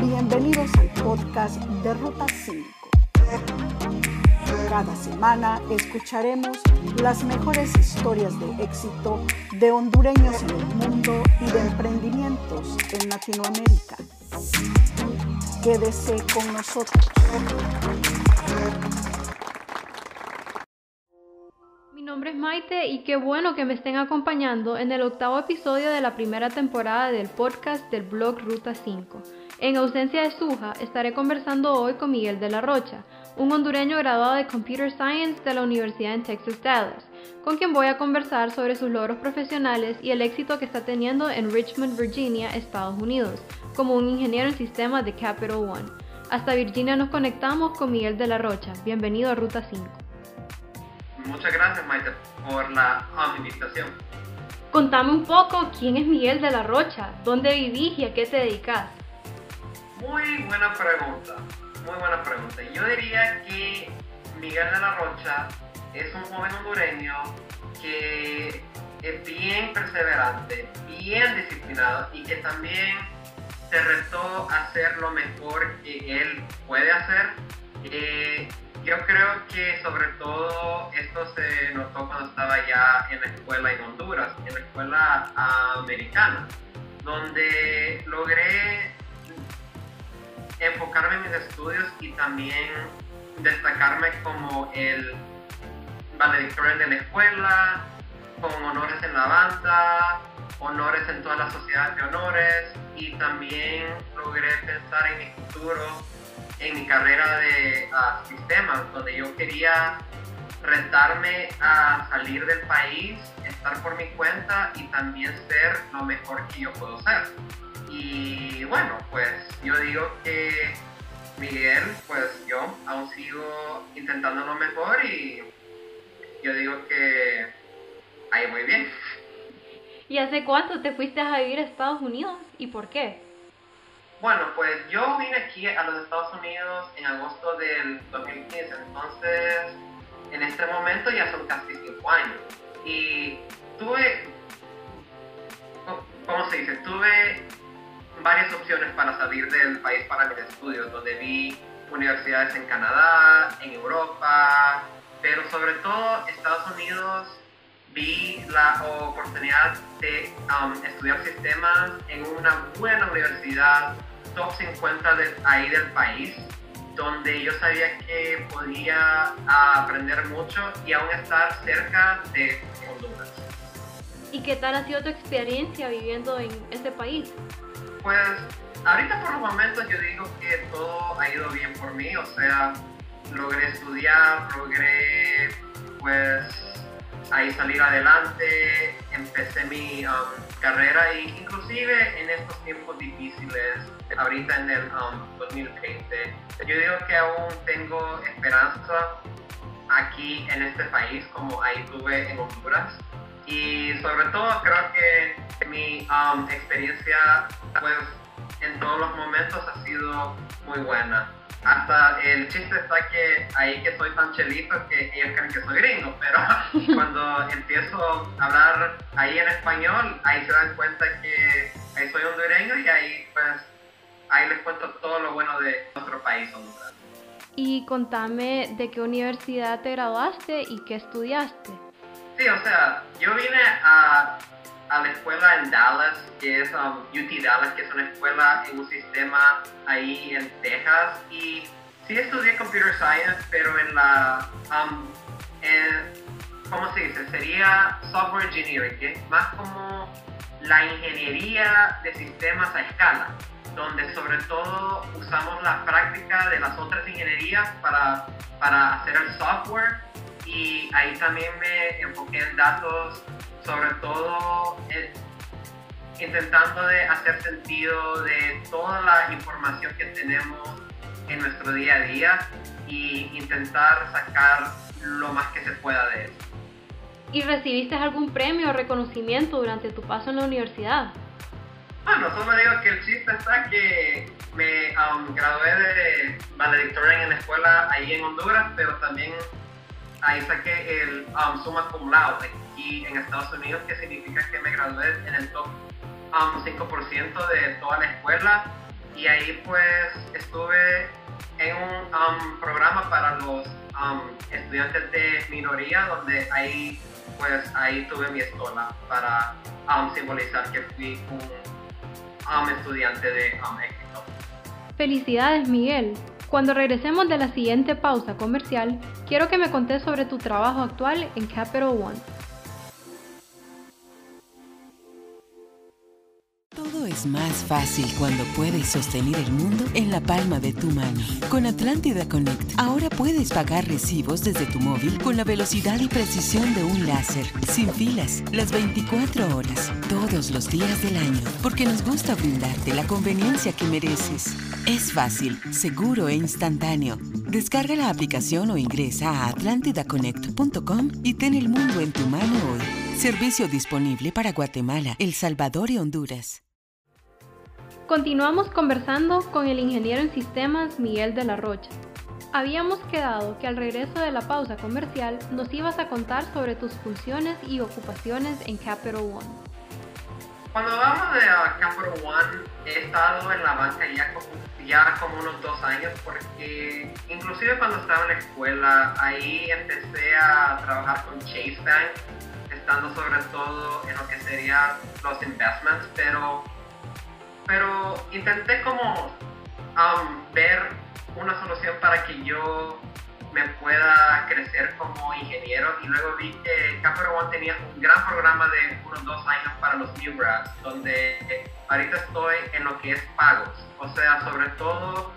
Bienvenidos al podcast de Ruta 5. Cada semana escucharemos las mejores historias de éxito de hondureños en el mundo y de emprendimientos en Latinoamérica. Quédese con nosotros. Mi nombre es Maite y qué bueno que me estén acompañando en el octavo episodio de la primera temporada del podcast del blog Ruta 5. En ausencia de Suja, estaré conversando hoy con Miguel de la Rocha, un hondureño graduado de Computer Science de la Universidad en Texas Dallas, con quien voy a conversar sobre sus logros profesionales y el éxito que está teniendo en Richmond, Virginia, Estados Unidos, como un ingeniero en sistemas de Capital One. Hasta Virginia nos conectamos con Miguel de la Rocha. Bienvenido a Ruta 5. Muchas gracias, Maite, por la invitación. Contame un poco quién es Miguel de la Rocha, dónde vivís y a qué te dedicas. Muy buena pregunta, muy buena pregunta. Yo diría que Miguel de la Rocha es un joven hondureño que es bien perseverante, bien disciplinado y que también se retó a hacer lo mejor que él puede hacer. Eh, yo creo que sobre todo esto se notó cuando estaba ya en la escuela en Honduras, en la escuela americana, donde logré enfocarme en mis estudios y también destacarme como el valedictorian de la escuela, con honores en la banda, honores en todas las sociedades de honores y también logré pensar en mi futuro, en mi carrera de uh, sistemas, donde yo quería retarme a salir del país, estar por mi cuenta y también ser lo mejor que yo puedo ser. Y bueno, pues yo digo que Miguel, pues yo aún sigo intentando lo mejor y yo digo que ahí muy bien. ¿Y hace cuánto te fuiste a vivir a Estados Unidos y por qué? Bueno, pues yo vine aquí a los Estados Unidos en agosto del 2015, entonces en este momento ya son casi cinco años. Y tuve, ¿cómo se dice? Tuve varias opciones para salir del país para mis estudios, donde vi universidades en Canadá, en Europa, pero sobre todo Estados Unidos vi la oportunidad de um, estudiar sistemas en una buena universidad, top 50 de ahí del país, donde yo sabía que podía aprender mucho y aún estar cerca de Honduras. ¿Y qué tal ha sido tu experiencia viviendo en este país? Pues ahorita por los momentos yo digo que todo ha ido bien por mí, o sea, logré estudiar, logré pues ahí salir adelante, empecé mi um, carrera e inclusive en estos tiempos difíciles, ahorita en el 2020, um, yo digo que aún tengo esperanza aquí en este país como ahí tuve en Honduras y sobre todo creo que mi um, experiencia pues en todos los momentos ha sido muy buena. Hasta el chiste está que ahí que soy tan chelito que ellos creen que soy gringo, pero cuando empiezo a hablar ahí en español, ahí se dan cuenta que ahí soy hondureño y ahí pues ahí les cuento todo lo bueno de nuestro país Honduras. Y contame de qué universidad te graduaste y qué estudiaste. Sí, o sea, yo vine a, a la escuela en Dallas, que es um, UT Dallas, que es una escuela en un sistema ahí en Texas. Y sí estudié Computer Science, pero en la... Um, ¿Cómo se dice? Sería Software Engineering, que es más como la ingeniería de sistemas a escala, donde sobre todo usamos la práctica de las otras ingenierías para, para hacer el software y ahí también me enfoqué en datos, sobre todo eh, intentando de hacer sentido de toda la información que tenemos en nuestro día a día y intentar sacar lo más que se pueda de eso. ¿Y recibiste algún premio o reconocimiento durante tu paso en la universidad? Bueno, solo digo que el chiste está que me um, gradué de valedictorian en la escuela ahí en Honduras, pero también ahí saqué el um, summa cum laude en Estados Unidos, que significa que me gradué en el top 5% de toda la escuela y ahí pues estuve en un programa para los estudiantes de minoría donde ahí pues ahí tuve mi escuela para simbolizar que fui un estudiante de éxito. Felicidades Miguel. Cuando regresemos de la siguiente pausa comercial, quiero que me contes sobre tu trabajo actual en Capital One. Es más fácil cuando puedes sostener el mundo en la palma de tu mano. Con Atlántida Connect, ahora puedes pagar recibos desde tu móvil con la velocidad y precisión de un láser, sin filas, las 24 horas, todos los días del año, porque nos gusta brindarte la conveniencia que mereces. Es fácil, seguro e instantáneo. Descarga la aplicación o ingresa a atlantidaconnect.com y ten el mundo en tu mano hoy. Servicio disponible para Guatemala, El Salvador y Honduras. Continuamos conversando con el ingeniero en sistemas Miguel de la Rocha. Habíamos quedado que al regreso de la pausa comercial nos ibas a contar sobre tus funciones y ocupaciones en Capital One. Cuando hablamos de uh, Capital One, he estado en la banca ya como, ya como unos dos años porque inclusive cuando estaba en la escuela, ahí empecé a trabajar con Chase Bank, estando sobre todo en lo que serían los investments, pero pero intenté como um, ver una solución para que yo me pueda crecer como ingeniero y luego vi que Capital One tenía un gran programa de unos dos años para los new grads, donde ahorita estoy en lo que es pagos, o sea, sobre todo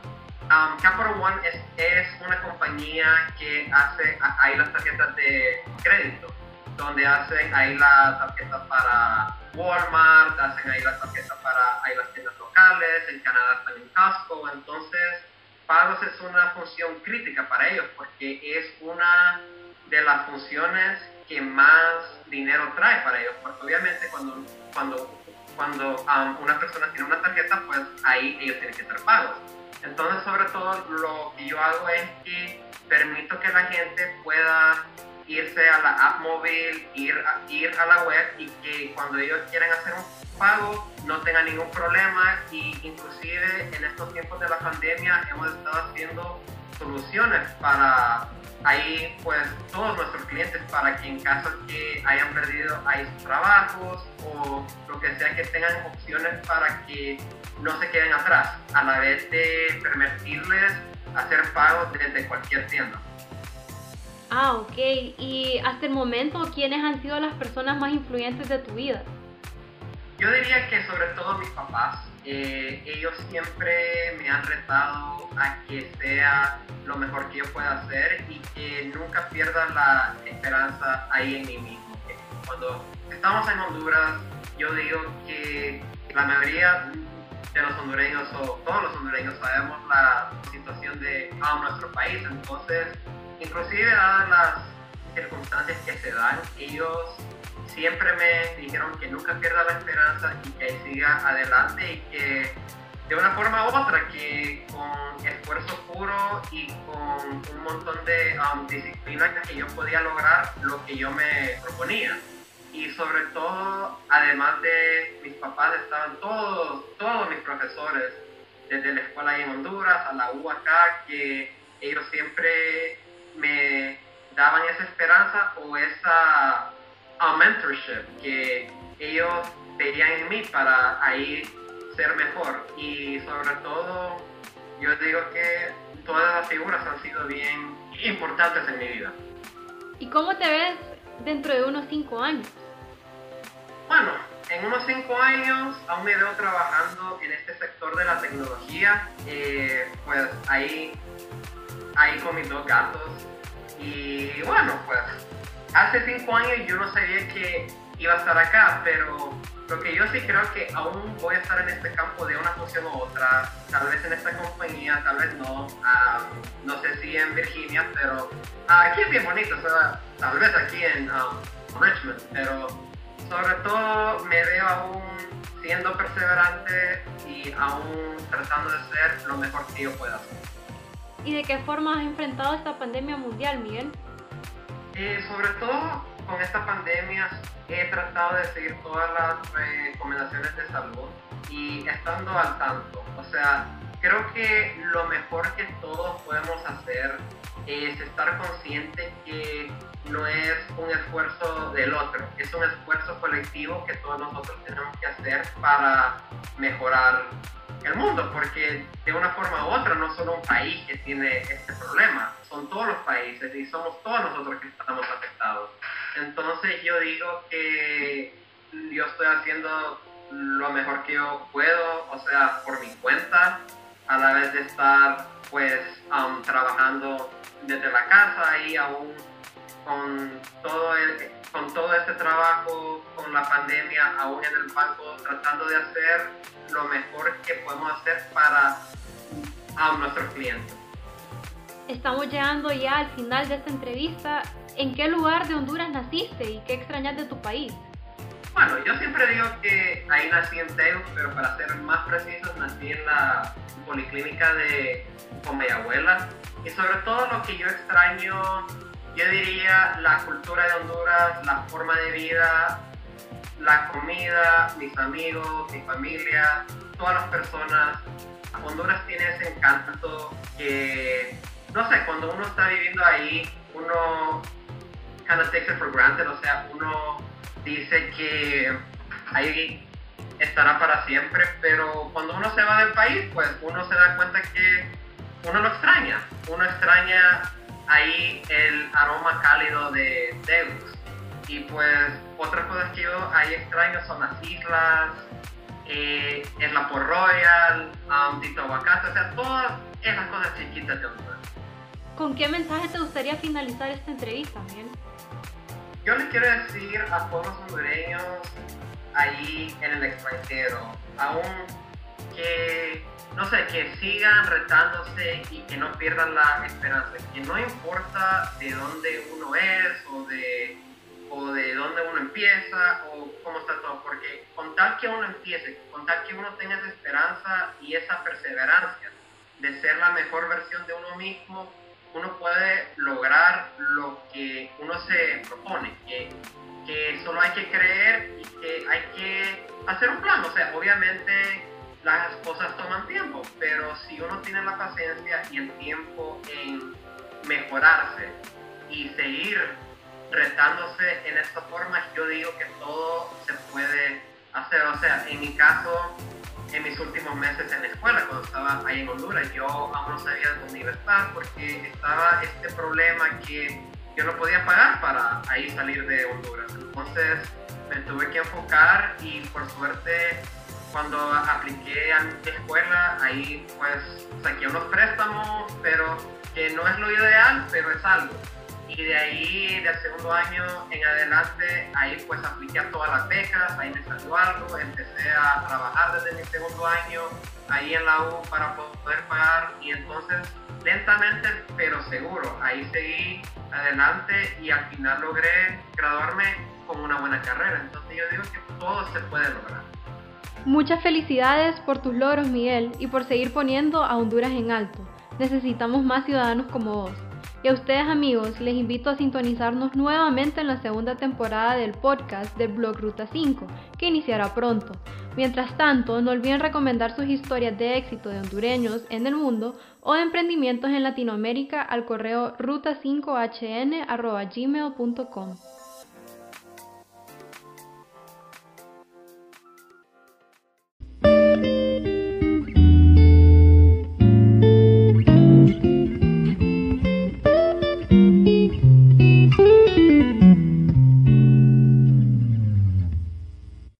um, Capital One es, es, una compañía que hace ahí las tarjetas de crédito, donde hacen ahí la tarjeta para Walmart, hacen ahí la tarjeta para ahí las tiendas locales, en Canadá en Costco, entonces pagos es una función crítica para ellos porque es una de las funciones que más dinero trae para ellos, porque obviamente cuando, cuando, cuando um, una persona tiene una tarjeta, pues ahí ellos tienen que hacer pagos. Entonces, sobre todo, lo que yo hago es que permito que la gente pueda irse a la app móvil, ir ir a la web y que cuando ellos quieran hacer un pago no tengan ningún problema y inclusive en estos tiempos de la pandemia hemos estado haciendo soluciones para ahí pues todos nuestros clientes para que en caso que hayan perdido ahí sus trabajos o lo que sea que tengan opciones para que no se queden atrás a la vez de permitirles hacer pagos desde cualquier tienda. Ah, ok. Y hasta el momento, ¿quiénes han sido las personas más influyentes de tu vida? Yo diría que sobre todo mis papás. Eh, ellos siempre me han retado a que sea lo mejor que yo pueda hacer y que nunca pierda la esperanza ahí en mí mismo. Cuando estamos en Honduras, yo digo que la mayoría de los hondureños o todos los hondureños sabemos la situación de nuestro país, entonces inclusive dadas las circunstancias que se dan, ellos siempre me dijeron que nunca pierda la esperanza y que siga adelante y que de una forma u otra, que con esfuerzo puro y con un montón de um, disciplina que yo podía lograr lo que yo me proponía. Y sobre todo, además de mis papás, estaban todos, todos mis profesores, desde la escuela en Honduras a la U acá, que ellos siempre me daban esa esperanza o esa mentorship que ellos veían en mí para ahí ser mejor. Y sobre todo, yo digo que todas las figuras han sido bien importantes en mi vida. ¿Y cómo te ves dentro de unos cinco años? Bueno, en unos cinco años aún me veo trabajando en este sector de la tecnología, eh, pues ahí, ahí con mis dos gatos, y bueno, pues hace cinco años yo no sabía que iba a estar acá, pero lo que yo sí creo que aún voy a estar en este campo de una función u otra, tal vez en esta compañía, tal vez no, no sé si en Virginia, pero aquí es bien bonito, o sea, tal vez aquí en um, Richmond, pero sobre todo me veo aún siendo perseverante y aún tratando de ser lo mejor que yo pueda hacer. ¿Y de qué forma has enfrentado esta pandemia mundial, Miguel? Eh, sobre todo con esta pandemia he tratado de seguir todas las recomendaciones de salud y estando al tanto. O sea, creo que lo mejor que todos podemos hacer es estar consciente que no es un esfuerzo del otro, es un esfuerzo colectivo que todos nosotros tenemos que hacer para mejorar el mundo, porque de una forma u otra no solo un país que tiene este problema, son todos los países y somos todos nosotros que estamos afectados. Entonces yo digo que yo estoy haciendo lo mejor que yo puedo, o sea, por mi cuenta, a la vez de estar pues um, trabajando desde la casa y aún con todo, con todo este trabajo, con la pandemia, aún en el banco, tratando de hacer lo mejor que podemos hacer para a nuestros clientes. Estamos llegando ya al final de esta entrevista. ¿En qué lugar de Honduras naciste y qué extrañas de tu país? Bueno, yo siempre digo que ahí nací en Teus, pero para ser más precisos, nací en la policlínica de con mi abuela. Y sobre todo lo que yo extraño, yo diría la cultura de Honduras, la forma de vida, la comida, mis amigos, mi familia, todas las personas. Honduras tiene ese encanto que, no sé, cuando uno está viviendo ahí, uno kind of takes it for granted, o sea, uno dice que ahí estará para siempre, pero cuando uno se va del país, pues uno se da cuenta que uno lo extraña, uno extraña ahí el aroma cálido de Deus. Y pues otras cosas que yo ahí extraño son las islas, eh, el Lapo Royal, um, Tito Aguacate, o sea, todas esas cosas chiquitas de Honduras. ¿Con qué mensaje te gustaría finalizar esta entrevista, Miguel? Yo les quiero decir a todos los hondureños ahí en el extranjero, aún que, no sé, que sigan retándose y que no pierdan la esperanza, que no importa de dónde uno es o de, o de dónde uno empieza o cómo está todo, porque con tal que uno empiece, con tal que uno tenga esa esperanza y esa perseverancia de ser la mejor versión de uno mismo, uno puede lograr lo que uno se propone, que, solo hay que creer y que hay que hacer un plan. O sea, obviamente las cosas toman tiempo, pero si uno tiene la paciencia y el tiempo en mejorarse y seguir retándose en esta forma, yo digo que todo se puede hacer. O sea, en mi caso, en mis últimos meses en la escuela, cuando estaba ahí en Honduras. Yo aún no sabía dónde iba a estar porque estaba este problema que yo no podía pagar para ahí salir de Honduras. Entonces me tuve que enfocar y por suerte cuando apliqué a mi escuela, ahí pues saqué unos préstamos, pero que no es lo ideal, pero es algo y de ahí, del segundo año en adelante, ahí pues apliqué todas las becas, ahí me salió algo, empecé a trabajar desde mi segundo año ahí en la U para poder pagar y entonces lentamente pero seguro, ahí seguí adelante y al final logré graduarme con una buena carrera. Entonces yo digo que todo se puede lograr. Muchas felicidades por tus logros, Miguel, y por seguir poniendo a Honduras en alto. Necesitamos más ciudadanos como vos. Y a ustedes amigos, les invito a sintonizarnos nuevamente en la segunda temporada del podcast del blog Ruta 5, que iniciará pronto. Mientras tanto, no olviden recomendar sus historias de éxito de hondureños en el mundo o de emprendimientos en Latinoamérica al correo ruta5hn.gmail.com.